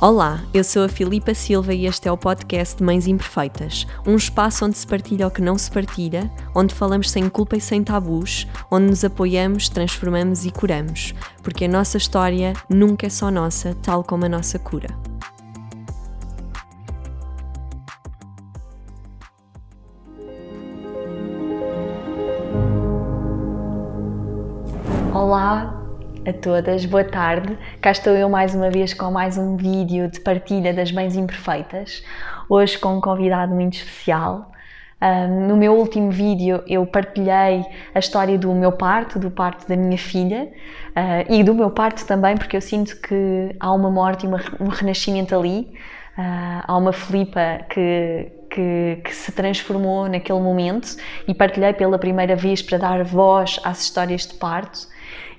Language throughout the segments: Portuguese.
Olá, eu sou a Filipa Silva e este é o podcast de Mães Imperfeitas, um espaço onde se partilha o que não se partilha, onde falamos sem culpa e sem tabus, onde nos apoiamos, transformamos e curamos, porque a nossa história nunca é só nossa, tal como a nossa cura. Olá, a todas, boa tarde. Cá estou eu mais uma vez com mais um vídeo de partilha das Mães Imperfeitas. Hoje com um convidado muito especial. Um, no meu último vídeo eu partilhei a história do meu parto, do parto da minha filha uh, e do meu parto também, porque eu sinto que há uma morte e uma, um renascimento ali. Uh, há uma Filipa que, que, que, se transformou naquele momento e partilhei pela primeira vez para dar voz às histórias de parto.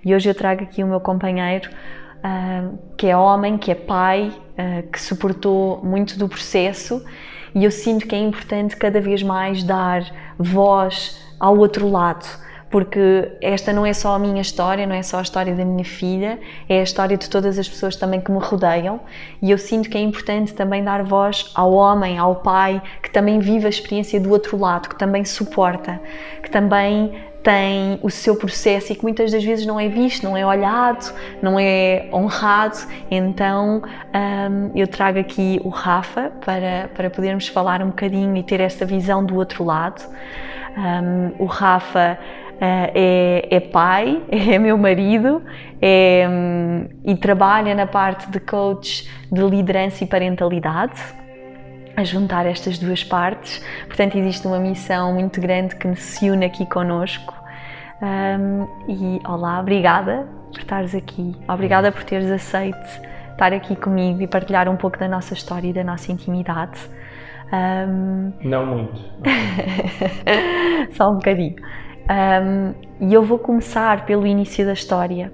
E hoje eu trago aqui o meu companheiro, uh, que é homem, que é pai, uh, que suportou muito do processo, e eu sinto que é importante cada vez mais dar voz ao outro lado porque esta não é só a minha história, não é só a história da minha filha, é a história de todas as pessoas também que me rodeiam. E eu sinto que é importante também dar voz ao homem, ao pai, que também vive a experiência do outro lado, que também suporta, que também tem o seu processo e que muitas das vezes não é visto, não é olhado, não é honrado. Então um, eu trago aqui o Rafa para, para podermos falar um bocadinho e ter esta visão do outro lado. Um, o Rafa uh, é, é, pai, é meu marido é, um, e trabalha na parte de coach de liderança e parentalidade a juntar estas duas partes. Portanto, existe uma missão muito grande que se une aqui conosco. Um, e olá, obrigada por estares aqui, obrigada por teres aceito estar aqui comigo e partilhar um pouco da nossa história e da nossa intimidade. Um, não muito. Só um bocadinho. Um, e eu vou começar pelo início da história.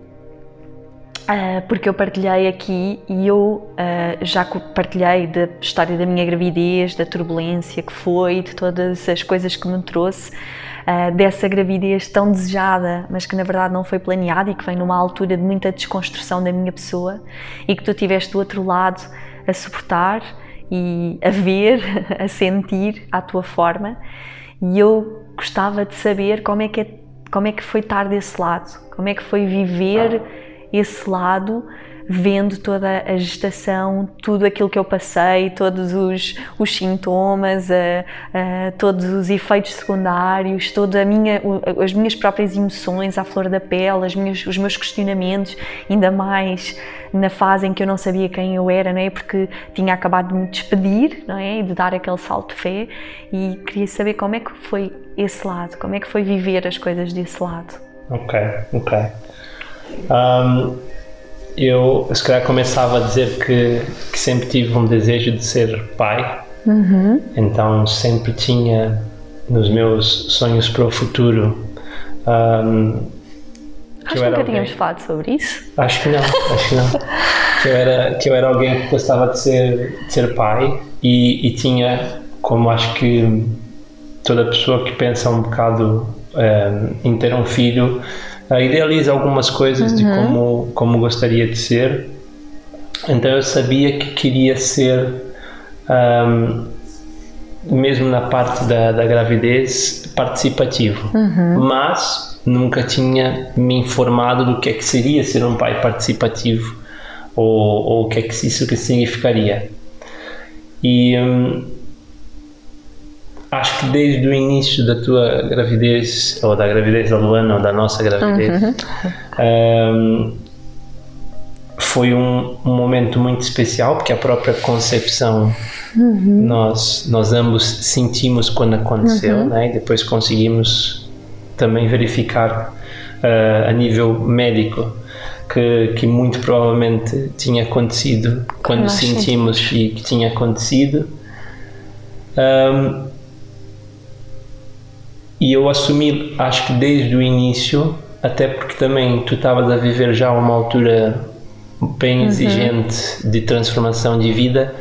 Uh, porque eu partilhei aqui e eu uh, já partilhei da história da minha gravidez, da turbulência que foi, de todas as coisas que me trouxe, uh, dessa gravidez tão desejada, mas que na verdade não foi planeada e que vem numa altura de muita desconstrução da minha pessoa e que tu tiveste do outro lado a suportar e a ver, a sentir à tua forma. E eu gostava de saber como é que, é, como é que foi estar desse lado, como é que foi viver esse lado, vendo toda a gestação, tudo aquilo que eu passei, todos os, os sintomas, todos os efeitos secundários, toda a minha, as minhas próprias emoções à flor da pele, as minhas, os meus questionamentos, ainda mais na fase em que eu não sabia quem eu era, não é? Porque tinha acabado de me despedir, não é? E de dar aquele salto de fé e queria saber como é que foi esse lado, como é que foi viver as coisas desse lado. Ok, ok. Um, eu, se calhar, começava a dizer que, que sempre tive um desejo de ser pai, uhum. então sempre tinha nos meus sonhos para o futuro. Um, acho que, que nunca tínhamos falado sobre isso. Acho que não, acho que não. que, eu era, que eu era alguém que gostava de ser, de ser pai e, e tinha, como acho que toda pessoa que pensa um bocado um, em ter um filho, idealiza algumas coisas uhum. de como, como gostaria de ser. Então eu sabia que queria ser, um, mesmo na parte da, da gravidez, participativo. Uhum. Mas nunca tinha me informado do que é que seria ser um pai participativo ou, ou o que é que isso que significaria. E um, acho que desde o início da tua gravidez, ou da gravidez da Luana, ou da nossa gravidez, uhum. um, foi um, um, momento muito especial, porque a própria concepção uhum. nós, nós ambos sentimos quando aconteceu, uhum. né? e depois conseguimos também verificar uh, a nível médico. Que, que, muito provavelmente tinha acontecido quando sentimos, e que tinha acontecido. Um, e eu assumi, acho que desde o início, até porque também tu estavas a viver já uma altura bem uhum. exigente de transformação de vida,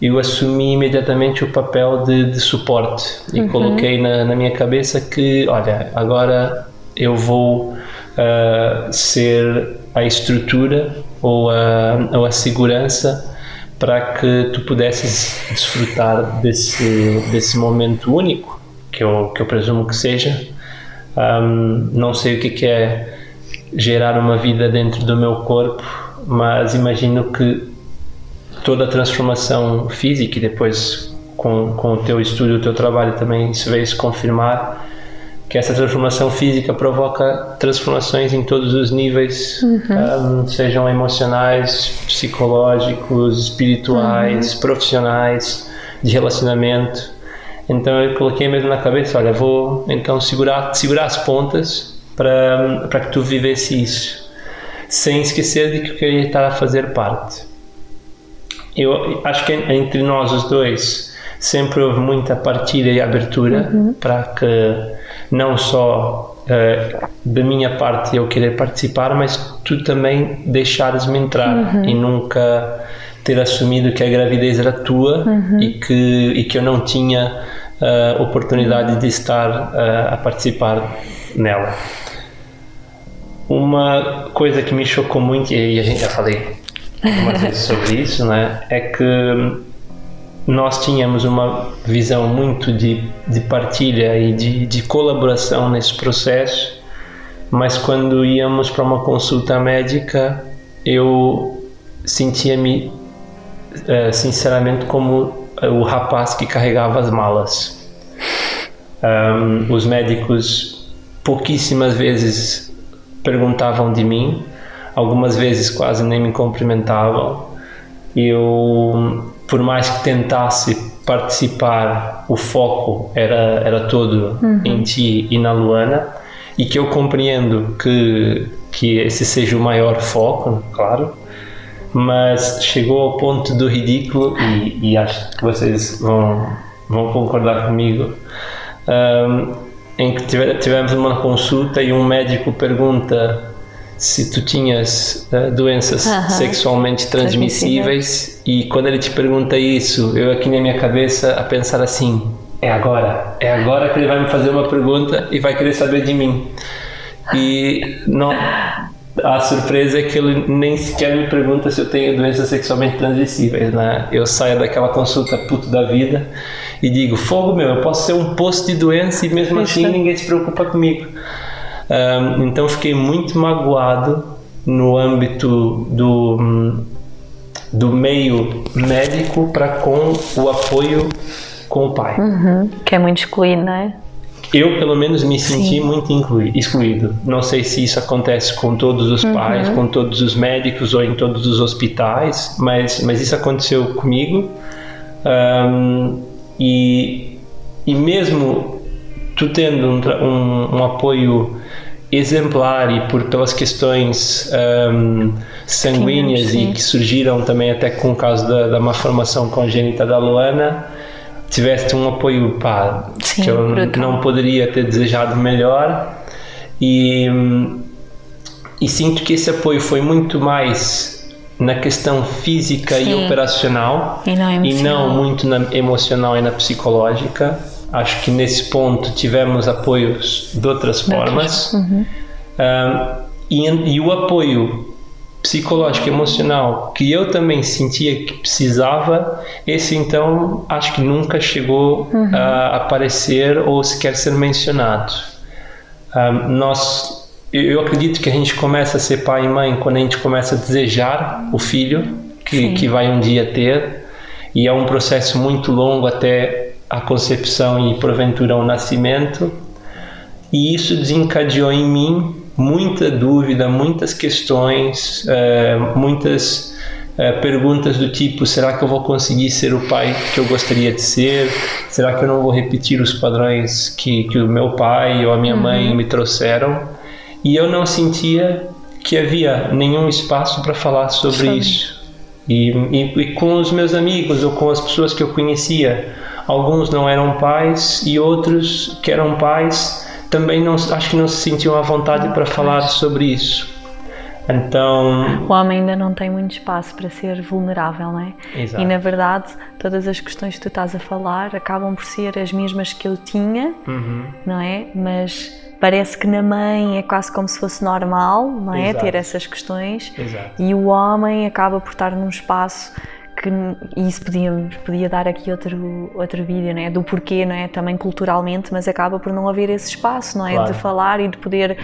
eu assumi imediatamente o papel de, de suporte e uhum. coloquei na, na, minha cabeça que, olha, agora eu vou uh, ser a estrutura ou a, ou a segurança para que tu pudesses desfrutar desse, desse momento único, que eu, que eu presumo que seja. Um, não sei o que, que é gerar uma vida dentro do meu corpo, mas imagino que toda a transformação física e depois com, com o teu estudo, o teu trabalho também isso veio se confirmar que essa transformação física provoca transformações em todos os níveis, uhum. um, sejam emocionais, psicológicos, espirituais, uhum. profissionais, de relacionamento. Então eu coloquei mesmo na cabeça, olha, vou então segurar, segurar as pontas para, para que tu vivesse isso, sem esquecer de que eu queria estar a fazer parte. Eu acho que entre nós os dois sempre houve muita partilha e abertura uhum. para que não só uh, da minha parte eu querer participar, mas tu também deixares-me entrar uhum. e nunca ter assumido que a gravidez era tua uhum. e, que, e que eu não tinha uh, oportunidade de estar uh, a participar nela. Uma coisa que me chocou muito, e a gente já falei algumas vezes sobre isso, né, é que nós tínhamos uma visão muito de, de partilha e de, de colaboração nesse processo, mas quando íamos para uma consulta médica, eu sentia-me, uh, sinceramente, como o rapaz que carregava as malas. Um, os médicos pouquíssimas vezes perguntavam de mim, algumas vezes quase nem me cumprimentavam. Eu por mais que tentasse participar, o foco era, era todo uhum. em ti e na Luana, e que eu compreendo que, que esse seja o maior foco, claro, mas chegou ao ponto do ridículo, e, e acho que vocês vão, vão concordar comigo. Um, em que tivemos uma consulta e um médico pergunta se tu tinhas uh, doenças uh -huh. sexualmente transmissíveis e quando ele te pergunta isso, eu aqui na minha cabeça a pensar assim, é agora, é agora que ele vai me fazer uma pergunta e vai querer saber de mim. E não, a surpresa é que ele nem sequer me pergunta se eu tenho doenças sexualmente transmissíveis, né? Eu saio daquela consulta puto da vida e digo, fogo meu, eu posso ser um posto de doença e mesmo assim ninguém se preocupa comigo. Um, então fiquei muito magoado no âmbito do, do meio médico para com o apoio com o pai. Uhum, que é muito excluído, não é? Eu, pelo menos, me senti Sim. muito excluído. Não sei se isso acontece com todos os uhum. pais, com todos os médicos ou em todos os hospitais, mas, mas isso aconteceu comigo. Um, e, e mesmo tu tendo um, um, um apoio exemplar e por pelas questões um, sanguíneas sim, sim. e que surgiram também até com o caso da, da malformação congênita da Luana tiveste um apoio pá, sim, que eu brutal. não poderia ter desejado melhor e, e sinto que esse apoio foi muito mais na questão física e operacional e não, e não muito na emocional e na psicológica Acho que nesse ponto tivemos apoios de outras formas. Uhum. Um, e, e, o apoio psicológico, emocional, que eu também sentia que precisava, esse então acho que nunca chegou uhum. a aparecer ou sequer ser mencionado. Um, nós, eu acredito que a gente começa a ser pai e mãe quando a gente começa a desejar o filho que, que vai um dia ter, e é um processo muito longo até a concepção e porventura o nascimento, e isso desencadeou em mim muita dúvida, muitas questões, uh, muitas uh, perguntas do tipo: será que eu vou conseguir ser o pai que eu gostaria de ser? Será que eu não vou repetir os padrões que, que o meu pai ou a minha uhum. mãe me trouxeram? E eu não sentia que havia nenhum espaço para falar sobre isso. E, e, e com os meus amigos ou com as pessoas que eu conhecia, Alguns não eram pais e outros que eram pais também não, acho que não se sentiam à vontade para falar sobre isso. Então. O homem ainda não tem muito espaço para ser vulnerável, não é? Exato. E na verdade, todas as questões que tu estás a falar acabam por ser as mesmas que eu tinha, uhum. não é? Mas parece que na mãe é quase como se fosse normal, não é? Exato. Ter essas questões. Exato. E o homem acaba por estar num espaço que isso podíamos, podia dar aqui outro, outro vídeo, não é? Do porquê, não é? Também culturalmente, mas acaba por não haver esse espaço, não é? Claro. De falar e de poder.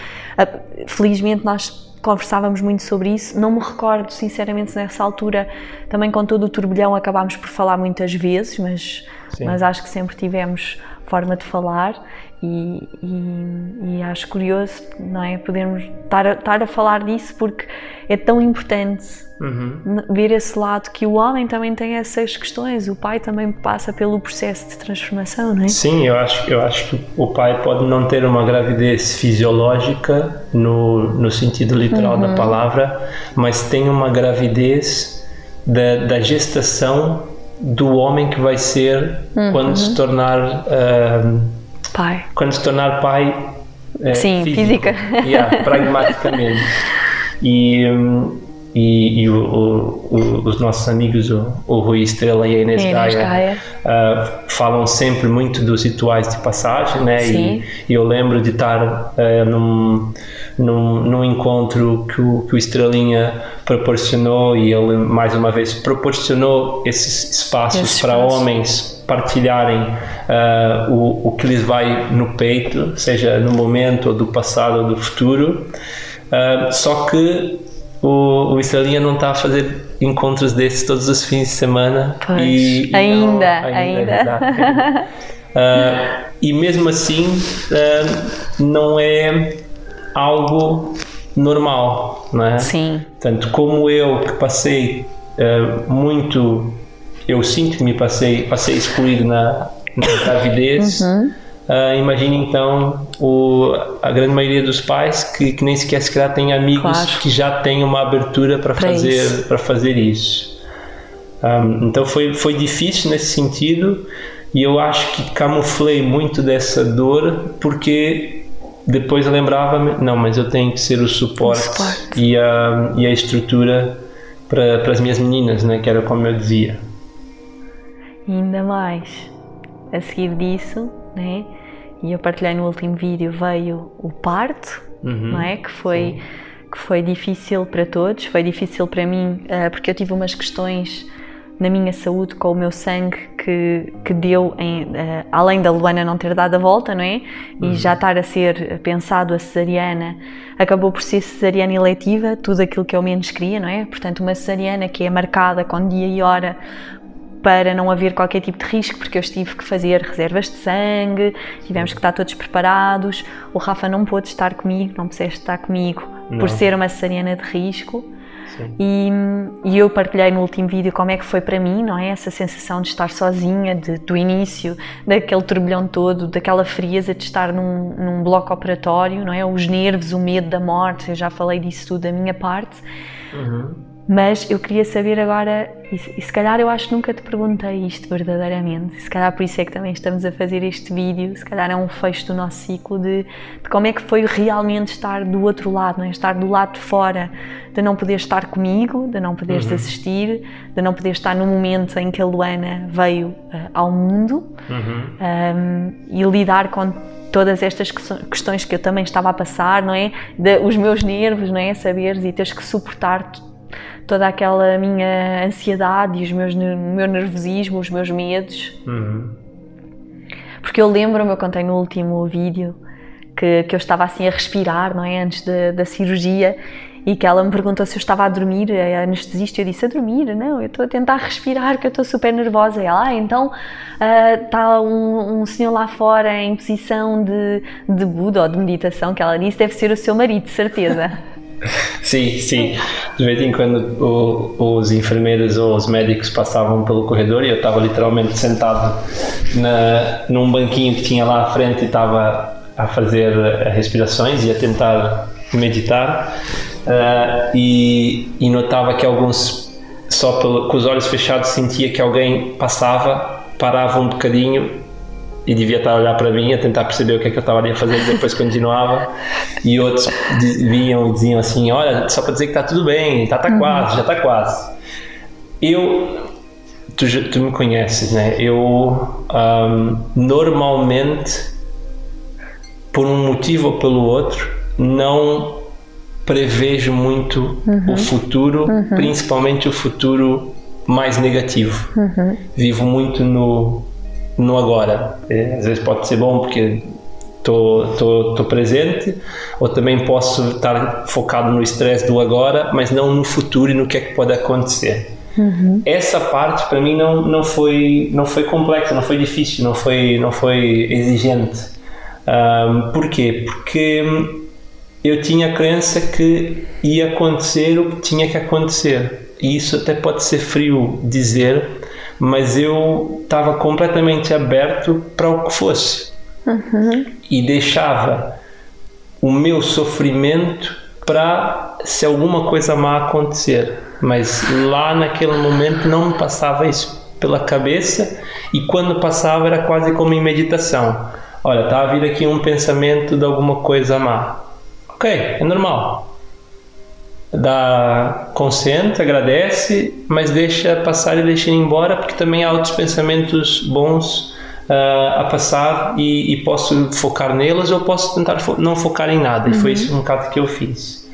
Felizmente nós conversávamos muito sobre isso. Não me recordo, sinceramente, nessa altura, também com todo o turbilhão, acabámos por falar muitas vezes, mas, mas acho que sempre tivemos forma de falar e, e, e, acho curioso não é podermos estar a, estar a falar disso porque é tão importante uhum. ver esse lado que o homem também tem essas questões o pai também passa pelo processo de transformação não é sim eu acho eu acho que o pai pode não ter uma gravidez fisiológica no no sentido literal uhum. da palavra mas tem uma gravidez da, da gestação do homem que vai ser uhum. quando se tornar uh, Pai. Quando se tornar pai. É, Sim, físico, física. Yeah, pragmaticamente. E, hum, e, e o, o, os nossos amigos, o, o Rui Estrela e a Inês, Inês Gaia, Gaia. Uh, falam sempre muito dos rituais de passagem, né? E, e, eu lembro de estar uh, num, num, num encontro que o, que o Estrelinha proporcionou e ele, mais uma vez, proporcionou esses espaços Esse para espaço. homens partilharem uh, o, o que lhes vai no peito, seja no momento, ou do passado, ou do futuro. só que o, o Estrelinha não está a fazer encontros desses todos os fins de semana. Pois, e, e ainda, não, ainda. ainda. uh, e mesmo assim, uh, não é algo normal, não é? Sim. Tanto como eu que passei uh, muito, eu sinto que me passei, passei excluído na, na gravidez. Uhum. Uh, imagine então o, a grande maioria dos pais que, que nem sequer se calhar têm amigos claro. que já têm uma abertura para fazer para fazer isso. Um, então foi foi difícil nesse sentido e eu acho que camuflei muito dessa dor porque depois lembrava-me não mas eu tenho que ser o suporte, o suporte. E, a, e a estrutura para, para as minhas meninas né que era como eu dizia ainda mais a seguir disso né? E eu partilhei no último vídeo veio o parto, uhum. não é? Que foi que foi difícil para todos, foi difícil para mim uh, porque eu tive umas questões na minha saúde com o meu sangue que, que deu, em, uh, além da Luana não ter dado a volta, não é? E uhum. já estar a ser pensado a cesariana, acabou por ser cesariana eletiva, tudo aquilo que eu menos queria, não é? Portanto, uma cesariana que é marcada com dia e hora para não haver qualquer tipo de risco, porque eu tive que fazer reservas de sangue, tivemos que estar todos preparados. O Rafa não pôde estar comigo, não pudeste estar comigo não. por ser uma cesariana de risco. E, e, eu partilhei no último vídeo como é que foi para mim, não é? Essa sensação de estar sozinha, de, do início, daquele turbilhão todo, daquela frieza de estar num, num bloco operatório, não é? Os nervos, o medo da morte, eu já falei disso tudo da minha parte. Uhum mas eu queria saber agora, e, se calhar eu acho que nunca te perguntei isto verdadeiramente, se calhar por isso é que também estamos a fazer este vídeo, se calhar é um fecho do nosso ciclo de, de como é que foi realmente estar do outro lado, não é? estar do lado de fora, de não poder estar comigo, de não poderes uhum. assistir, de não poder estar no momento em que a Luana veio uh, ao mundo uhum. um, e lidar com todas estas questões que eu também estava a passar, não é? De, os meus nervos, não é? Saberes e teres que suportar toda aquela minha ansiedade e os meus, o meu nervosismo, os meus medos. Uhum. Porque eu lembro-me, eu contei no último vídeo, que, que eu estava assim a respirar, não é? Antes de, da cirurgia e que ela me perguntou se eu estava a dormir, a anestesista, eu disse a dormir, não, eu estou a tentar respirar, que eu estou super nervosa. E ela, ah, então uh, está um, um, senhor lá fora em posição de, de Buda ou de meditação, que ela disse, deve ser o seu marido, de certeza. Sim, sim. De vez em quando o, os enfermeiros ou os médicos passavam pelo corredor e eu estava literalmente sentado na, num banquinho que tinha lá à frente e estava a fazer respirações e a tentar meditar uh, e, e, notava que alguns só pelo, com os olhos fechados sentia que alguém passava, parava um bocadinho e devia estar a olhar para mim a tentar perceber o que é que eu estava ali a fazer e depois continuava e outros vinham e diziam assim olha só para dizer que está tudo bem está tá uhum. quase já está quase eu tu, tu me conheces né eu um, normalmente por um motivo ou pelo outro não prevejo muito uhum. o futuro uhum. principalmente o futuro mais negativo. Uhum. Vivo muito no, no agora. É, às vezes pode ser bom porque estou presente, ou também posso estar focado no estresse do agora, mas não no futuro e no que é que pode acontecer. Uhum. Essa parte para mim não, não, foi, não foi complexa, não foi difícil, não foi, não foi exigente. Um, porquê? Porque eu tinha a crença que ia acontecer o que tinha que acontecer. E isso até pode ser frio dizer, mas eu estava completamente aberto para o que fosse. Uhum. E deixava o meu sofrimento para se alguma coisa má acontecer. Mas lá naquele momento não me passava isso pela cabeça e quando passava era quase como em meditação. Olha, está a vir aqui um pensamento de alguma coisa má. Ok, é normal. Dá consciente, agradece, mas deixa passar e deixa ir embora, porque também há outros pensamentos bons uh, a passar e, e, posso focar neles ou posso tentar fo não focar em nada. Uhum. E foi uhum. isso um bocado que eu fiz.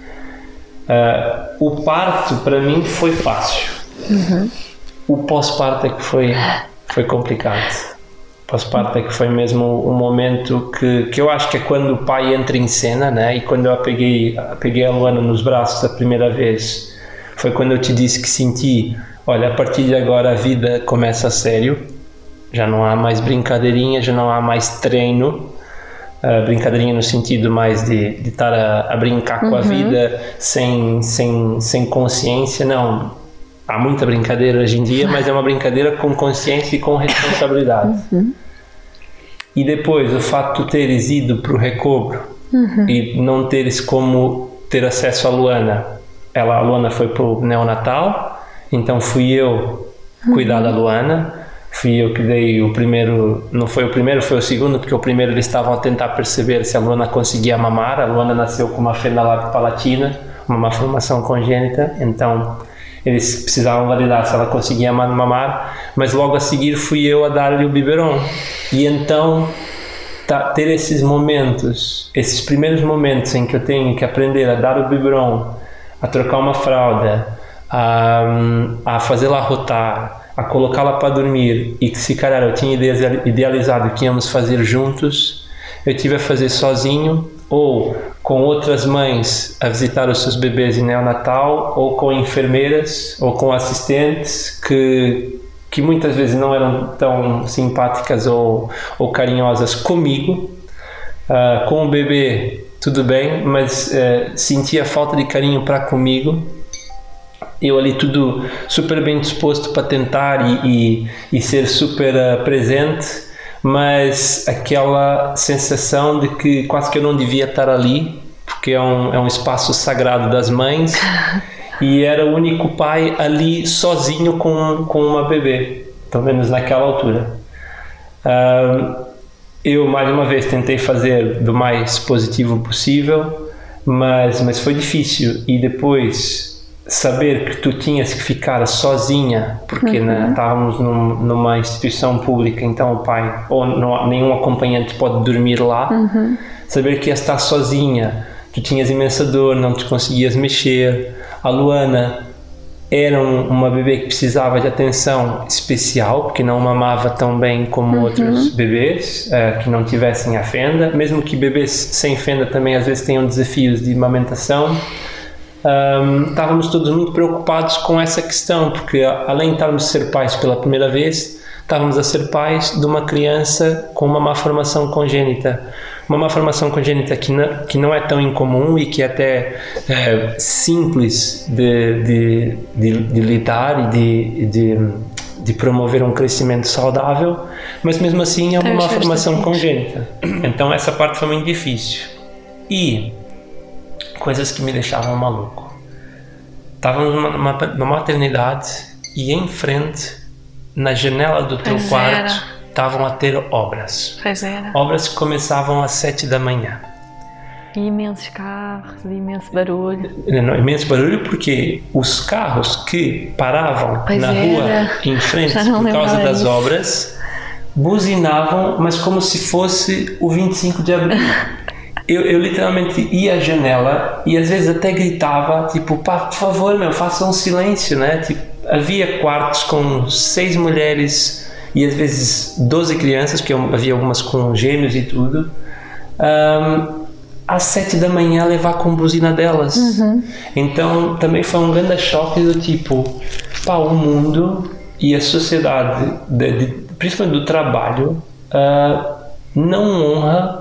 Uh, o parto para mim foi fácil. Uhum. O pós-parto é que foi, foi complicado. Pós-parto é que foi mesmo um momento que, que eu acho que é quando o pai entra em cena, né? E quando eu a peguei, a peguei a Luana nos braços a primeira vez, foi quando eu te disse que senti, olha, a partir de agora a vida começa a sério, já não há mais brincadeirinha, já não há mais treino, uh, brincadeirinha no sentido mais de, de estar a, a brincar com uhum. a vida sem, sem, sem consciência, não. Há muita brincadeira hoje em dia, mas é uma brincadeira com consciência e com responsabilidade. Uhum. E depois, o fato de teres ido para o recobro uhum. e não teres como ter acesso à Luana. Ela, a Luana foi para o neonatal, então fui eu cuidar da Luana fui eu que dei o primeiro, não foi o primeiro, foi o segundo, porque o primeiro eles estavam a tentar perceber se a Luana conseguia mamar. A Luana nasceu com uma fenda palatina, uma malformação congênita, então eles precisavam validar se ela conseguia mamar, mas logo a seguir fui eu a dar-lhe o biberon. E então tá, ter esses momentos, esses primeiros momentos em que eu tenho que aprender a dar o biberon, a trocar uma fralda, a, a fazê-la rotar, a colocá-la para dormir e que se calhar eu tinha idealizado que íamos fazer juntos, eu tive a fazer sozinho ou com outras mães a visitar os seus bebês em neonatal ou com enfermeiras ou com assistentes que que muitas vezes não eram tão simpáticas ou, ou carinhosas comigo. Uh, com o bebê, tudo bem, mas uh, sentia falta de carinho para comigo eu ali tudo super bem disposto para tentar e, e, e ser super uh, presente, mas aquela sensação de que quase que eu não devia estar ali, porque é um, é um espaço sagrado das mães, e era o único pai ali sozinho com, com uma bebê, pelo menos naquela altura. Uh, eu, mais uma vez, tentei fazer do mais positivo possível, mas, mas foi difícil, e depois saber que tu tinhas que ficar sozinha, porque né, uhum. estávamos num, numa instituição pública, então o pai ou não, nenhum acompanhante pode dormir lá, uhum. saber que ia estar sozinha, tu tinhas imensa dor, não te conseguias mexer. A Luana era um, uma bebê que precisava de atenção especial, porque não mamava tão bem como uhum. outros bebês uh, que não tivessem a fenda, mesmo que bebês sem fenda também às vezes tenham desafios de amamentação um, estávamos todos muito preocupados com essa questão, porque além de estarmos a ser pais pela primeira vez, estávamos a ser pais de uma criança com uma má formação congênita. Uma má formação congênita que não, que não é tão incomum e que é até é, simples de, de, de, de, lidar e de, de, de promover um crescimento saudável, mas mesmo assim é uma má formação congênita. Então essa parte foi muito difícil. E coisas que me deixavam maluco. Estava numa, numa, numa maternidade e em frente, na janela do teu pois quarto, estavam a ter obras. Pois era. Obras que começavam às sete da manhã. E imensos carros, imenso barulho. Não, imenso barulho porque os carros que paravam pois na era. rua em frente por causa das isso. obras buzinavam, mas como se fosse o 25 de abril. eu, eu, literalmente ia à janela e às vezes até gritava, tipo, pá, por favor, meu, faça um silêncio, né? Tipo, havia quartos com seis mulheres e às vezes 12 crianças, porque havia algumas com gêmeos e tudo. Um, às sete da manhã levar com buzina delas. Uhum. Então também foi um grande choque do tipo, pá, o mundo e a sociedade, de, de, principalmente do trabalho, uh, não honra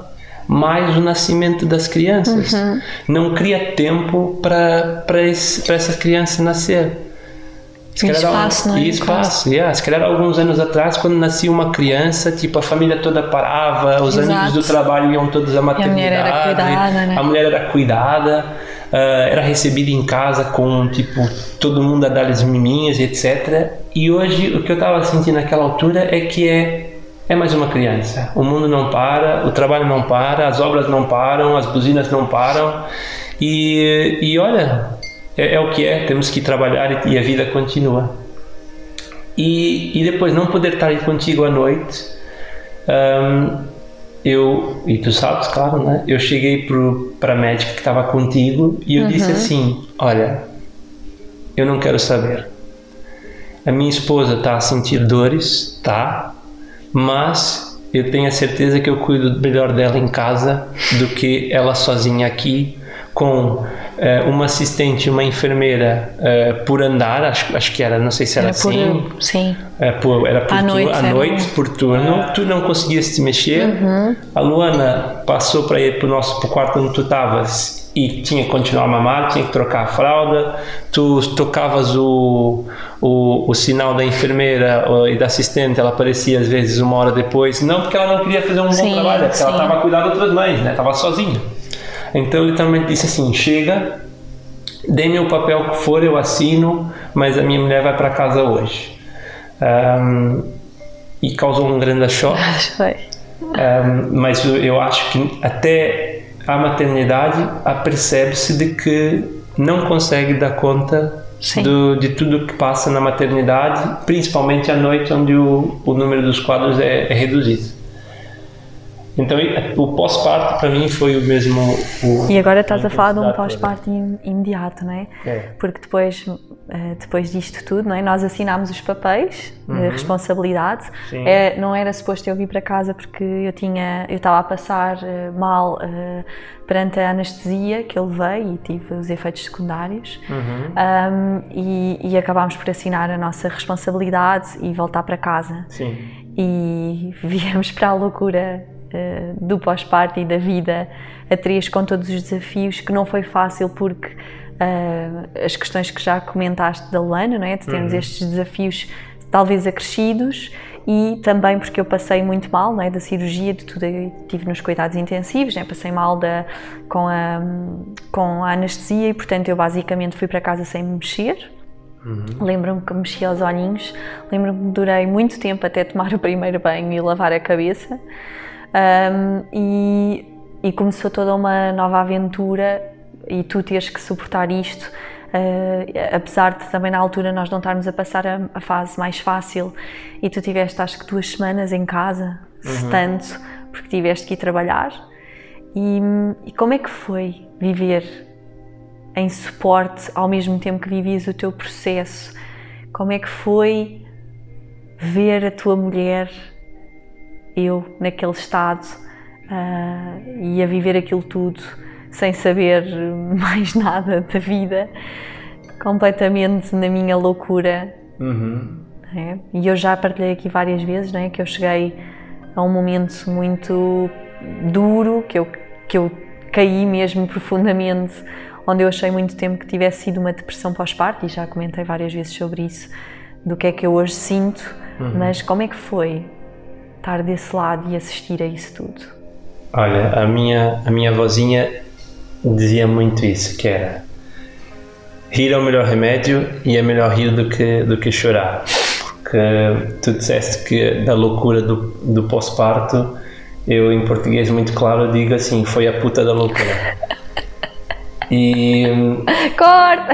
mais o nascimento das crianças. Uhum. Não cria tempo para essa criança nascer. Se calhar, espaço, não é? E espaço, yeah. Se calhar alguns anos atrás, quando nascia uma criança, tipo, a família toda parava, os Exato. amigos do trabalho iam todos à maternidade. E a mulher era cuidada, né? A mulher era cuidada, uh, era recebida em casa com, tipo, todo mundo a dar-lhes miminhas, etc. E hoje, o que eu estava sentindo naquela altura é que é é mais uma criança. O mundo não para, o trabalho não para, as obras não param, as buzinas não param. E, e olha, é, é o que é, temos que trabalhar e, a vida continua. E, e, depois não poder estar aí contigo à noite, um, eu, e tu sabes, claro, né? eu cheguei para a médica que estava contigo e eu uhum. disse assim: Olha, eu não quero saber. A minha esposa está a sentir dores, tá? Mas eu tenho a certeza que eu cuido melhor dela em casa do que ela sozinha aqui com uh, uma assistente, uma enfermeira uh, por andar, acho, acho que era, não sei se era, era assim. Por, sim. Uh, por, era por à noite, à noite por turno. Tu não conseguias te mexer. Uhum. A Luana passou para ir para o nosso pro quarto onde tu estavas e tinha que continuar a mamar, tinha que trocar a fralda. Tu tocavas o, o, o sinal da enfermeira e da assistente, ela aparecia às vezes uma hora depois. Não porque ela não queria fazer um sim, bom trabalho, é porque sim. ela estava a cuidar de outras mães, né? Estava sozinha. Então ele também disse assim: chega, dê-me o papel que for, eu assino, mas a minha mulher vai para casa hoje. Um, e causou um grande choque. Um, mas eu acho que até a maternidade apercebe-se de que não consegue dar conta do, de tudo que passa na maternidade, principalmente à noite, onde o, o número dos quadros é, é reduzido. Então o pós-parto para mim foi o mesmo. O, e agora estás a falar de um pós-parto imediato, não é? é? Porque depois, depois disto tudo, não é? Nós assinámos os papéis uhum. de responsabilidade. É, não era suposto eu vir para casa porque eu tinha, eu estava a passar eh, mal uh, perante a anestesia que eu levei e tive os efeitos secundários. Uhum. Um, e, e acabámos por assinar a nossa responsabilidade e voltar para casa. Sim. E viemos para a loucura uh, do pós-parto e da vida a três com todos os desafios, que não foi fácil porque uh, as questões que já comentaste da Luana, não é? De termos uhum. estes desafios talvez acrescidos e também porque eu passei muito mal não é? da cirurgia, de tudo, estive nos cuidados intensivos, né? passei mal da, com, a, com a anestesia e portanto eu basicamente fui para casa sem me mexer. Uhum. Lembro-me que mexia os olhinhos, lembro-me que durei muito tempo até tomar o primeiro banho e lavar a cabeça. Um, e, e, começou toda uma nova aventura e tu teres que suportar isto, uh, apesar de também na altura nós não estarmos a passar a, a, fase mais fácil e tu tiveste acho que duas semanas em casa, uhum. se tanto, porque tiveste que ir trabalhar. E, e como é que foi viver em suporte ao mesmo tempo que vivias o teu processo? Como é que foi ver a tua mulher eu naquele estado uh, e a viver aquilo tudo sem saber mais nada da vida, completamente na minha loucura. Uhum. É? E eu já partilhei aqui várias vezes não é? que eu cheguei a um momento muito duro, que eu, que eu caí mesmo profundamente, onde eu achei muito tempo que tivesse sido uma depressão pós-parto, e já comentei várias vezes sobre isso, do que é que eu hoje sinto, uhum. mas como é que foi? estar desse lado e assistir a isso tudo? Olha, a minha, a minha vozinha dizia muito isso, que era rir é o melhor remédio e é melhor rir do que, do que chorar. Porque tu disseste que da loucura do, do pós-parto, eu em português muito claro digo assim, foi a puta da loucura. E... Corta!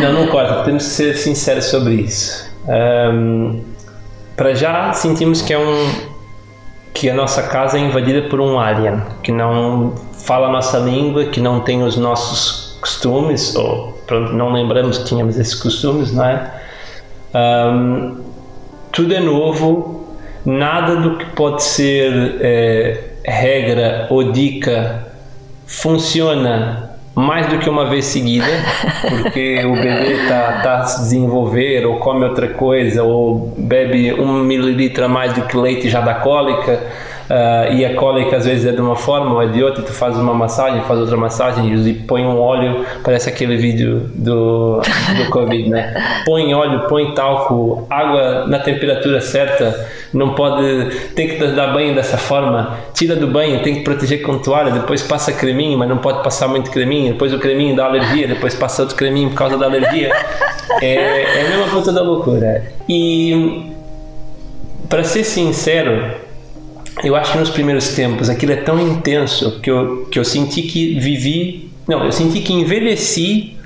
Não, não corta, temos que ser sinceros sobre isso. Um, para já sentimos que é um que a nossa casa é invadida por um alien que não fala a nossa língua, que não tem os nossos costumes ou não lembramos que tínhamos esses costumes, não é? Um, tudo é novo, nada do que pode ser é, regra ou dica funciona mais do que uma vez seguida, porque o bebê está tá a se desenvolver, ou come outra coisa, ou bebe um mililitro a mais do que leite e já dá cólica Uh, e a cólica às vezes é de uma forma ou é de outra, tu fazes uma massagem, faz outra massagem e põe um óleo, parece aquele vídeo do, do Covid, né? Põe óleo, põe talco, água na temperatura certa, não pode, tem que dar banho dessa forma, tira do banho, tem que proteger com toalha, depois passa creminho, mas não pode passar muito creminho, depois o creminho dá alergia, depois passa outro creminho por causa da alergia. É, é a mesma coisa da loucura. E para ser sincero, eu acho que nos primeiros tempos aquilo é tão intenso que eu, que eu senti que vivi. Não, eu senti que envelheci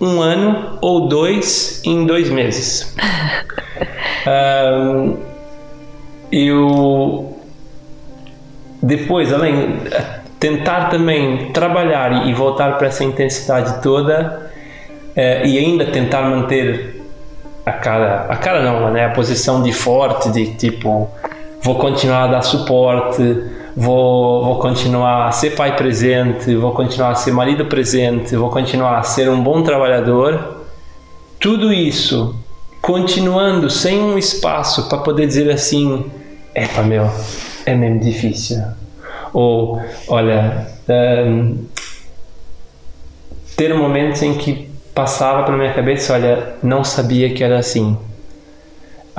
um ano ou dois em dois meses. um, eu. Depois, além. Tentar também trabalhar e voltar para essa intensidade toda uh, e ainda tentar manter a cara. A cara não, né? A posição de forte, de tipo vou continuar a dar suporte, vou, vou continuar a ser pai presente, vou continuar a ser marido presente, vou continuar a ser um bom trabalhador. Tudo isso continuando sem um espaço para poder dizer assim: pá, meu, é mesmo difícil. Ou, olha, um, ter momentos em que passava pela minha cabeça: olha, não sabia que era assim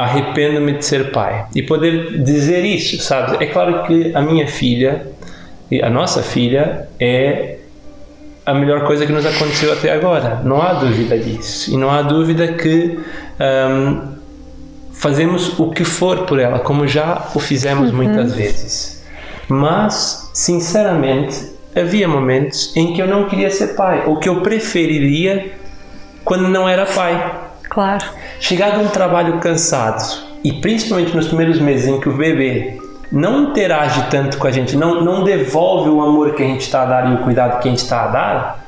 arrependo-me de ser pai. E poder dizer isso, sabe? É claro que a minha filha, a nossa filha, é a melhor coisa que nos aconteceu até agora. Não há dúvida disso. E não há dúvida que um, fazemos o que for por ela, como já o fizemos uhum. muitas vezes. Mas, sinceramente, havia momentos em que eu não queria ser pai, ou que eu preferiria quando não era pai. Claro. Chegar de um trabalho cansado e principalmente nos primeiros meses em que o bebê não interage tanto com a gente, não, não devolve o amor que a gente está a dar e o cuidado que a gente está a dar,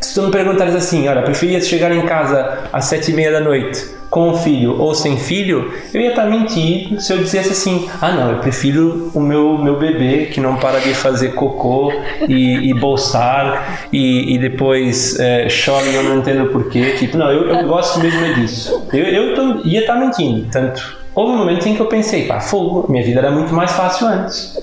se tu me perguntares assim, olha, preferia chegar em casa às sete e meia da noite com filho ou sem filho, eu ia estar mentindo se eu dissesse assim, ah não, eu prefiro o meu, meu bebê que não para de fazer cocô e, e bolsar e, e depois é, chora e eu não entendo porquê. Tipo, não, eu, eu gosto mesmo é disso. Eu, eu tô, ia estar mentindo. Tanto, houve um momento em que eu pensei, pá, fogo, minha vida era muito mais fácil antes.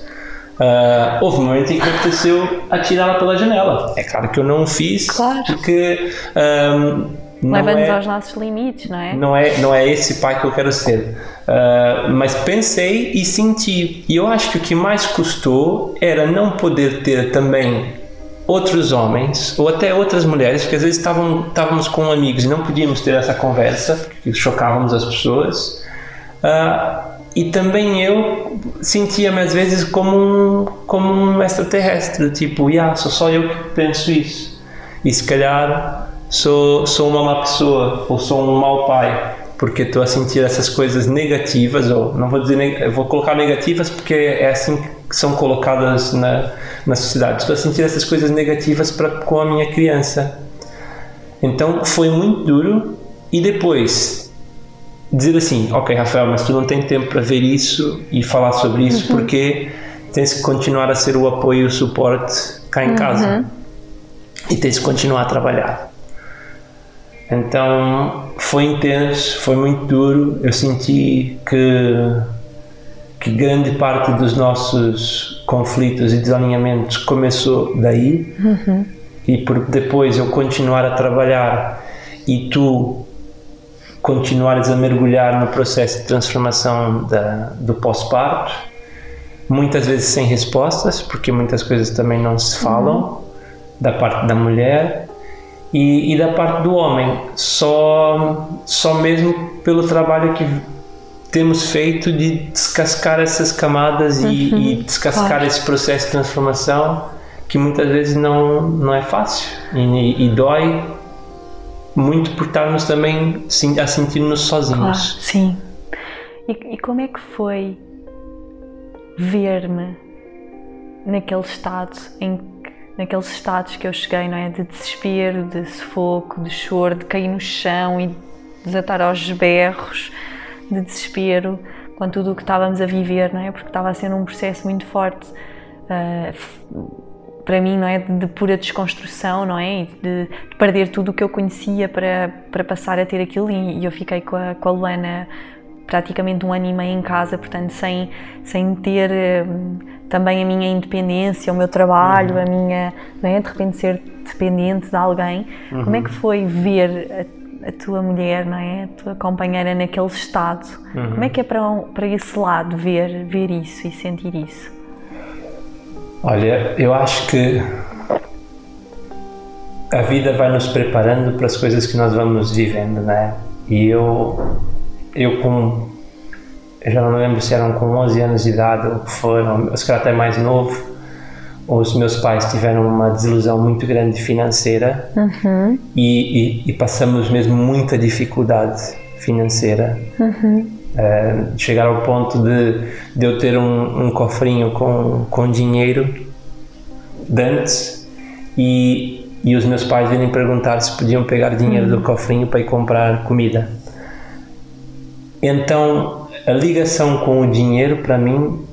Uh, houve um momento em que aconteceu atirá-la pela janela. É claro que eu não o fiz, claro. porque um, Leva-nos é, aos nossos limites, não é? Não é, não é esse pai que eu quero ser. Uh, mas pensei e senti. E eu acho que o que mais custou era não poder ter também outros homens ou até outras mulheres, porque às vezes estavam, estávamos com amigos e não podíamos ter essa conversa, porque chocávamos as pessoas. Uh, e também eu sentia-me às vezes como um, como um extraterrestre, tipo, yeah, sou só eu que penso isso. E se calhar sou, sou uma má pessoa ou sou um mau pai porque estou a sentir essas coisas negativas ou não vou dizer vou colocar negativas porque é assim que são colocadas na, na sociedade. Estou a sentir essas coisas negativas para com a minha criança. Então foi muito duro. E depois dizer assim ok Rafael mas tu não tem tempo para ver isso e falar sobre isso uhum. porque tens que continuar a ser o apoio e o suporte cá em uhum. casa. E tens que continuar a trabalhar então foi intenso, foi muito duro. Eu senti que, que grande parte dos nossos conflitos e desalinhamentos começou daí. Uhum. E por depois eu continuar a trabalhar e tu continuares a mergulhar no processo de transformação da, do pós-parto, muitas vezes sem respostas, porque muitas coisas também não se falam uhum. da parte da mulher e, e, da parte do homem, só, só mesmo pelo trabalho que temos feito de descascar essas camadas uhum, e, e, descascar claro. esse processo de transformação que muitas vezes não, não é fácil e, e dói muito por estarmos também a sentir-nos sozinhos. Claro, sim. E, e como é que foi ver-me naquele estado em naqueles estados que eu cheguei, não é? De desespero, de sufoco, de choro, de cair no chão e desatar aos berros, de desespero com tudo o que estávamos a viver, não é? Porque estava a ser um processo muito forte uh, para mim, não é? De, de, pura desconstrução, não é? De, de, perder tudo o que eu conhecia para, para passar a ter aquilo e, e eu fiquei com a, com a Luana praticamente um ano e meio em casa, portanto, sem, sem ter hum, também a minha independência, o meu trabalho, uhum. a minha. É? De repente ser dependente de alguém. Uhum. Como é que foi ver a, a, tua mulher, não é? A tua companheira naquele estado? Uhum. Como é que é para, para esse lado ver, ver isso e sentir isso? Olha, eu acho que a vida vai nos preparando para as coisas que nós vamos vivendo, né? E eu eu com eu já não lembro se eram com 11 anos de idade ou que foram, se calhar até mais novo, os meus pais tiveram uma desilusão muito grande financeira uhum. e, e, e, passamos mesmo muita dificuldade financeira. Uhum. Uh, chegar ao ponto de, de eu ter um, um cofrinho com, com dinheiro de antes e, e os meus pais virem perguntar se podiam pegar dinheiro uhum. do cofrinho para ir comprar comida. Então, a ligação com o dinheiro para mim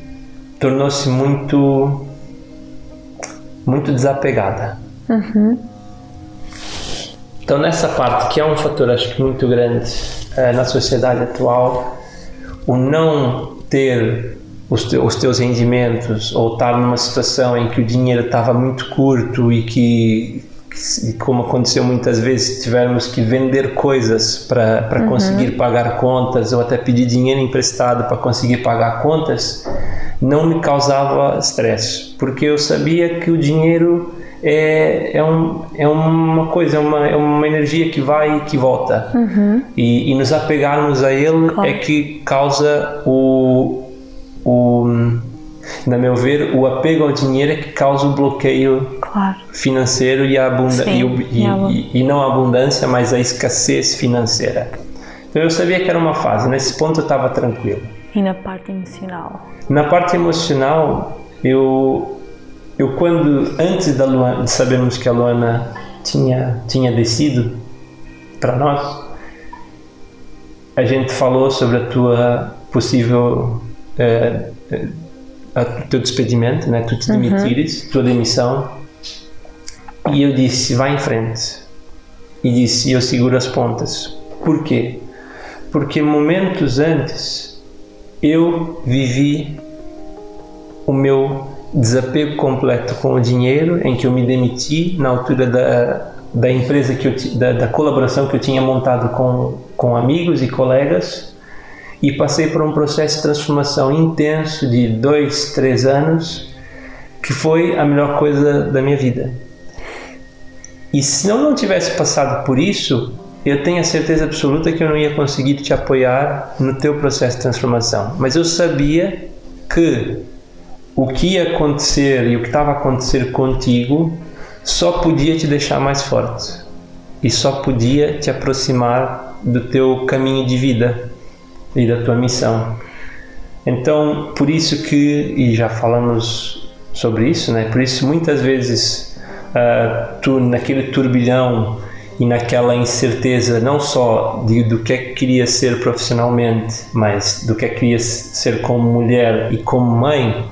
tornou-se muito muito desapegada. Uhum. Então, nessa parte, que é um fator acho que muito grande uh, na sociedade atual, o não ter os, te, os teus rendimentos ou estar numa situação em que o dinheiro estava muito curto e que e como aconteceu muitas vezes, tivermos que vender coisas para, uhum. conseguir pagar contas ou até pedir dinheiro emprestado para conseguir pagar contas, não me causava stress, porque eu sabia que o dinheiro é, é, um, é uma coisa, é uma, é uma energia que vai e que volta. Uhum. E, e, nos apegarmos a ele claro. é que causa o, o na meu ver, o apego ao dinheiro é que causa o bloqueio claro. financeiro e, a abunda Sim, e, o, e, e, e, não a abundância, mas a escassez financeira. Então eu sabia que era uma fase, nesse ponto eu estava tranquilo. E na parte emocional? Na parte emocional, eu, eu quando, antes da Luana, de sabermos que a Luana tinha, tinha descido para nós, a gente falou sobre a tua possível. Eh, o teu despedimento, né? tu te uhum. demitires, uhum. tua demissão. E eu disse: vai em frente. E disse: eu seguro as pontas. Porquê? Porque momentos antes eu vivi o meu desapego completo com o dinheiro, em que eu me demiti na altura da, da empresa que eu, da, da colaboração que eu tinha montado com, com amigos e colegas e passei por um processo de transformação intenso de dois, três anos, que foi a melhor coisa da minha vida. E se eu não tivesse passado por isso, eu tenho a certeza absoluta que eu não ia conseguir te apoiar no teu processo de transformação. Mas eu sabia que o que ia acontecer e o que estava a acontecer contigo só podia te deixar mais forte e só podia te aproximar do teu caminho de vida e da tua missão. Então, por isso que, e já falamos sobre isso, né? por isso muitas vezes uh, tu naquele turbilhão e naquela incerteza não só de, do que é que queria ser profissionalmente, mas do que é que queria ser como mulher e como mãe,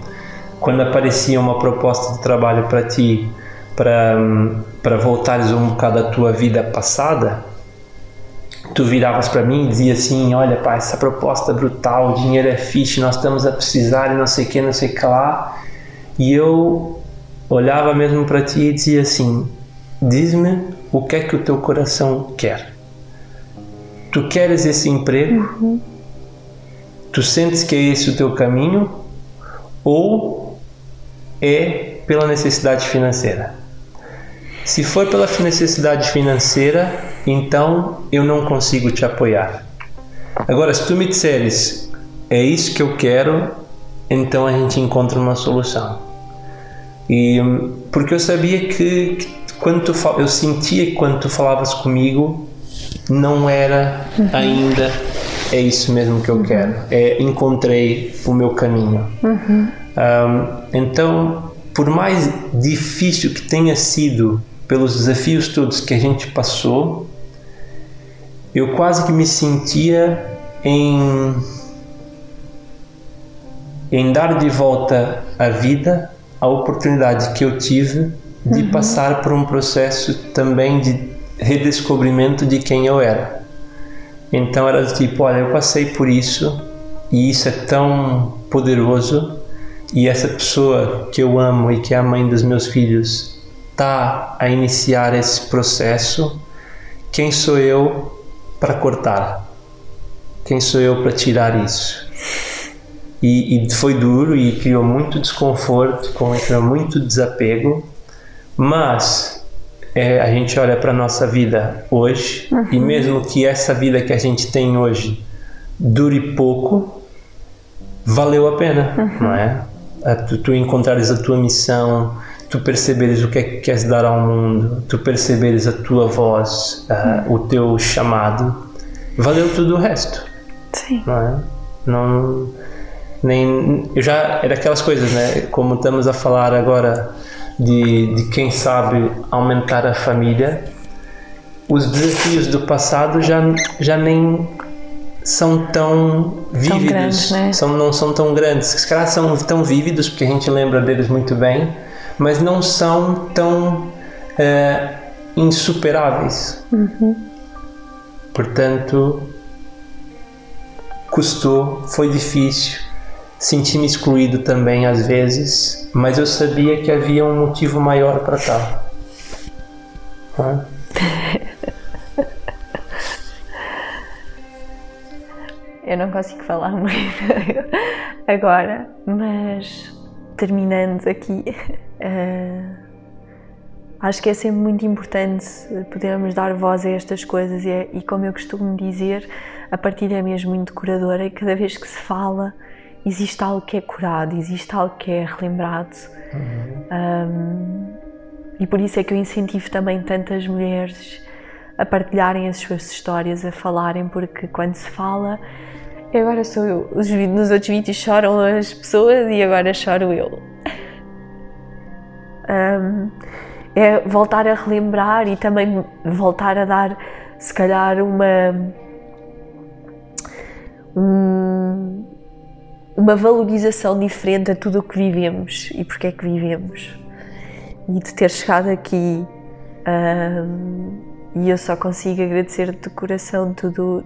quando aparecia uma proposta de trabalho para ti, para, para voltares um bocado à tua vida passada, tu viravas para mim e dizia assim: Olha, pá, essa proposta é brutal, o dinheiro é fixe, nós estamos a precisar e não sei o que, não sei o que lá. E eu olhava mesmo para ti e dizia assim: Diz-me o que é que o teu coração quer. Tu queres esse emprego? Uhum. Tu sentes que é esse o teu caminho? Ou é pela necessidade financeira? Se for pela necessidade financeira, então eu não consigo te apoiar. Agora, se tu me disseres, é isso que eu quero, então a gente encontra uma solução. E porque eu sabia que, que quando tu eu sentia que quando tu falavas comigo não era uhum. ainda é isso mesmo que eu uhum. quero. É encontrei o meu caminho. Uhum. Um, então por mais difícil que tenha sido pelos desafios todos que a gente passou, eu quase que me sentia em em dar de volta à vida a oportunidade que eu tive de uhum. passar por um processo também de redescobrimento de quem eu era. Então era tipo, olha, eu passei por isso e isso é tão poderoso e essa pessoa que eu amo e que é a mãe dos meus filhos tá a iniciar esse processo. Quem sou eu para cortar? Quem sou eu para tirar isso? E, e, foi duro e criou muito desconforto, criou muito desapego, mas é, a gente olha para nossa vida hoje uhum. e mesmo que essa vida que a gente tem hoje dure pouco, valeu a pena, uhum. não é? Tu, tu encontrares a tua missão, tu perceberes o que é que queres dar ao mundo, tu perceberes a tua voz, uh, o teu chamado, valeu tudo o resto. Sim. Não é? Não, nem, eu já é daquelas coisas, né? Como estamos a falar agora de, de quem sabe aumentar a família, os desafios do passado já, já nem são tão vívidos, grandes, né? são, não são tão grandes. Se calhar são tão vívidos porque a gente lembra deles muito bem, mas não são tão uh, insuperáveis. Uhum. Portanto, custou, foi difícil, Senti-me excluído também às vezes, mas eu sabia que havia um motivo maior para tal. eu não consigo falar muito agora, mas terminando aqui, uh, acho que é sempre muito importante podermos dar voz a estas coisas e, é, e como eu costumo dizer, a partilha é mesmo muito curadora e cada vez que se fala existe algo que é curado, existe algo que é relembrado. Uhum. Um, e por isso é que eu incentivo também tantas mulheres a partilharem as suas histórias, a falarem, porque quando se fala, agora sou eu. Nos outros vídeos choram as pessoas e agora choro eu. Um, é voltar a relembrar e também voltar a dar, se calhar, uma. Um, uma valorização diferente a tudo o que vivemos e porque é que vivemos. E de ter chegado aqui, um, e eu só consigo agradecer de coração tudo,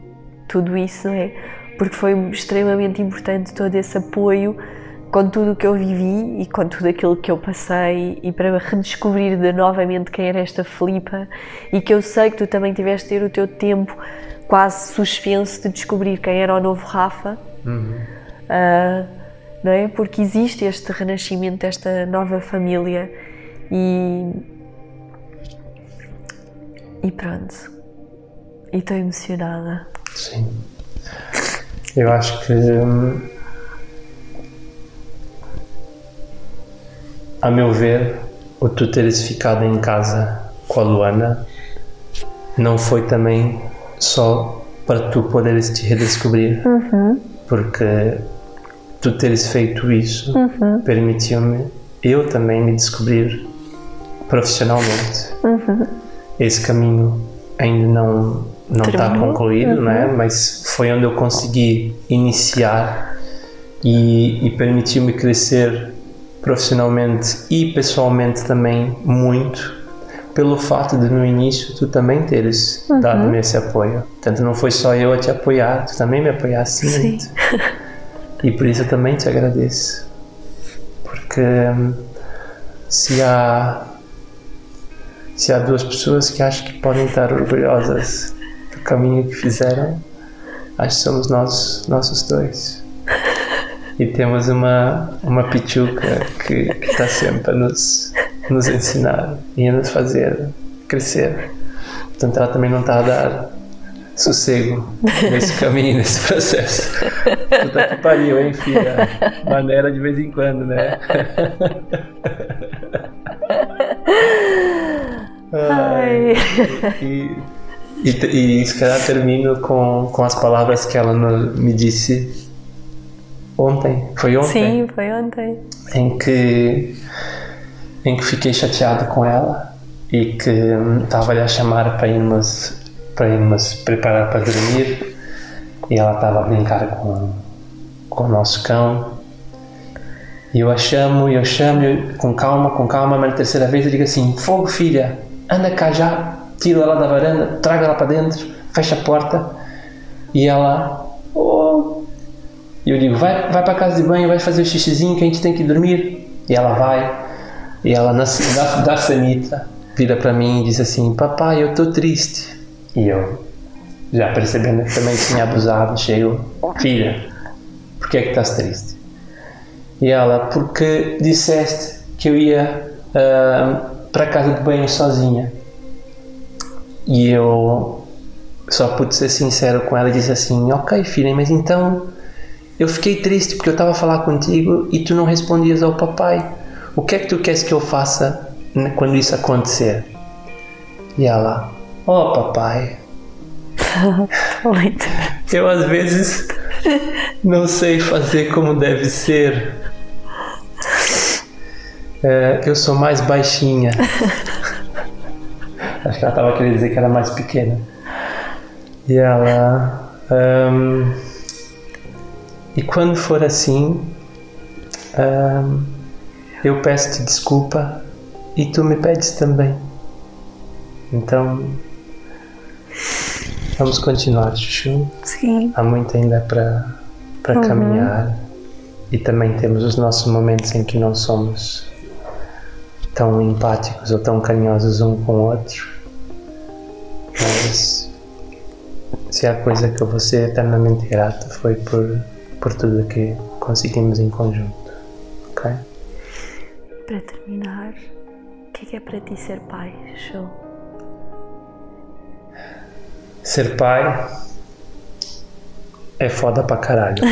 tudo isso, é? Porque foi extremamente importante todo esse apoio com tudo o que eu vivi e com tudo aquilo que eu passei e para redescobrir de novamente quem era esta Filipa e que eu sei que tu também tiveste ter o teu tempo quase suspenso de descobrir quem era o novo Rafa. Uhum uh, não é? Porque existe este renascimento desta nova família e e pronto. E estou emocionada. Sim. Eu acho que hum, a meu ver, o tu teres ficado em casa com a Luana não foi também só para tu poderes te redescobrir, uhum. porque tu teres feito isso uhum. permitiu-me eu também me descobrir profissionalmente. Uhum. Esse caminho ainda não não está concluído, uhum. né? Mas foi onde eu consegui iniciar e, e permitiu-me crescer profissionalmente e pessoalmente também muito pelo fato de no início tu também teres uhum. dado-me esse apoio. Portanto, não foi só eu a te apoiar, tu também me apoiaste Sim. muito. E por isso eu também te agradeço. Porque hum, se há se há duas pessoas que acho que podem estar orgulhosas caminho que fizeram, acho que somos nós, nossos dois. E temos uma, uma pichuca que está sempre a nos, nos ensinar e a nos fazer crescer. Portanto, ela também não está a dar sossego nesse caminho, nesse processo. Puta que pariu, hein, filha? Maneira de vez em quando, né? Ai. E, e, e, se calhar termino com, com as palavras que ela me disse ontem. Foi ontem? Sim, foi ontem. Em que em que fiquei chateado com ela e que estava-lhe a chamar para irmos, para irmos preparar para dormir e ela estava a brincar com, com o nosso cão e eu a chamo, e eu chamo com calma, com calma, mas na terceira vez eu digo assim: Fogo, filha, anda cá já, tira ela da varanda, traga ela para dentro, fecha a porta. E ela, oh. E eu digo: Vai, vai para a casa de banho, vai fazer o xixizinho que a gente tem que dormir. E ela vai, e ela, na, da, da sanita, vira para mim e diz assim: Papai, eu estou triste. E eu, já percebendo que também tinha abusado, chego: Filha, por que é que estás triste? E ela, porque disseste que eu ia uh, para casa de banho sozinha. E eu só pude ser sincero com ela e disse assim: Ok, filha, mas então eu fiquei triste porque eu estava a falar contigo e tu não respondias ao papai. O que é que tu queres que eu faça quando isso acontecer? E ela: Oh, papai. eu às vezes não sei fazer como deve ser. É, eu sou mais baixinha. Acho que ela estava querendo dizer que era mais pequena. E ela. Um, e quando for assim, um, eu peço-te desculpa e tu me pedes também. Então. Vamos continuar, Chuchu. Sim. Há muito ainda para, uhum. caminhar e também temos os nossos momentos em que não somos tão empáticos ou tão carinhosos um com o outro. Mas se há coisa que eu vou ser eternamente grato foi por, por tudo que conseguimos em conjunto. Ok? Para terminar, o que é, que é para ti ser pai, Show? Ser pai é foda pra caralho.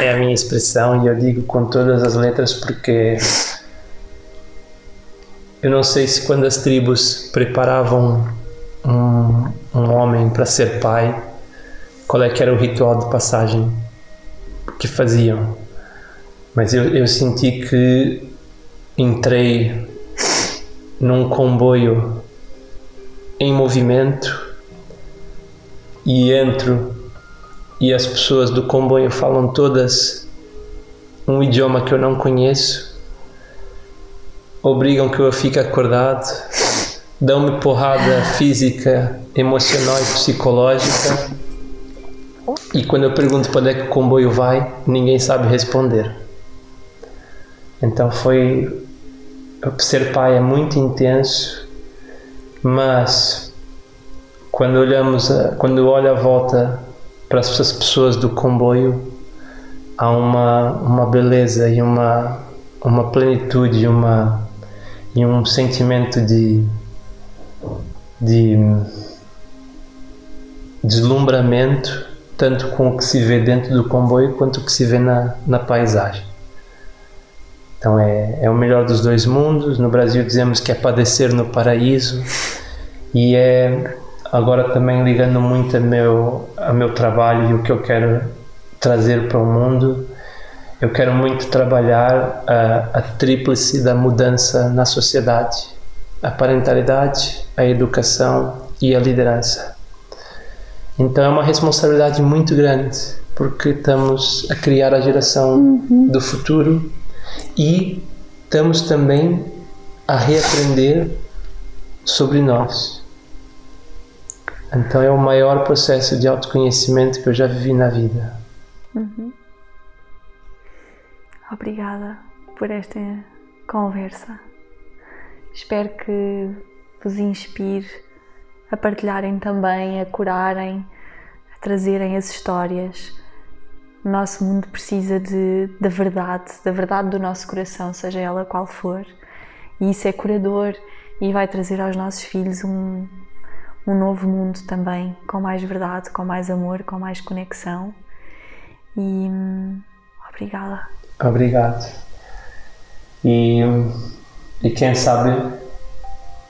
é a minha expressão e eu digo com todas as letras porque eu não sei se quando as tribos preparavam um, um homem para ser pai, qual é que era o ritual de passagem que faziam. Mas eu, eu senti que entrei num comboio em movimento e entro e as pessoas do comboio falam todas um idioma que eu não conheço obrigam que eu fique acordado, dão-me porrada física, emocional e psicológica. E quando eu pergunto para onde é que o comboio vai, ninguém sabe responder. Então foi. Ser pai é muito intenso, mas quando olhamos, a, quando eu olho à volta para essas pessoas do comboio, há uma, uma beleza e uma, uma plenitude, uma, e um sentimento de, de deslumbramento, tanto com o que se vê dentro do comboio quanto o que se vê na, na paisagem. Então é, é o melhor dos dois mundos. No Brasil dizemos que é padecer no paraíso e é agora também ligando muito a meu, a meu trabalho e o que eu quero trazer para o mundo eu quero muito trabalhar a, a tríplice da mudança na sociedade: a parentalidade, a educação e a liderança. Então é uma responsabilidade muito grande, porque estamos a criar a geração uhum. do futuro e estamos também a reaprender sobre nós. Então é o maior processo de autoconhecimento que eu já vivi na vida. Uhum. Obrigada por esta conversa. Espero que vos inspire a partilharem também, a curarem, a trazerem as histórias. O nosso mundo precisa de, da verdade, da verdade do nosso coração, seja ela qual for. E isso é curador e vai trazer aos nossos filhos um, um novo mundo também, com mais verdade, com mais amor, com mais conexão. E hum, obrigada. Obrigado. E, e quem sabe,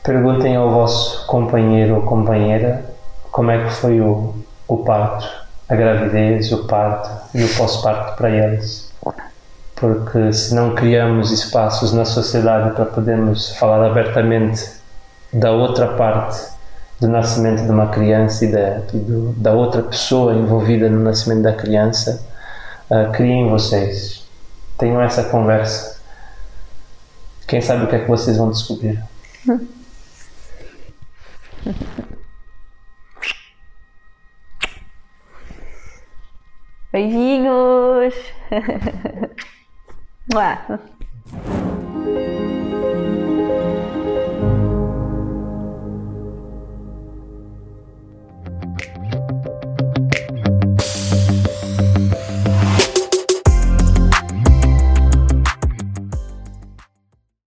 perguntem ao vosso companheiro ou companheira como é que foi o, o parto, a gravidez, o parto e o pós-parto para eles. porque se não criamos espaços na sociedade para podermos falar abertamente da outra parte do nascimento de uma criança e da, e do, da outra pessoa envolvida no nascimento da criança, uh, criem vocês. Tenham essa conversa. Quem sabe o que é que vocês vão descobrir. Beijinhos! Ué.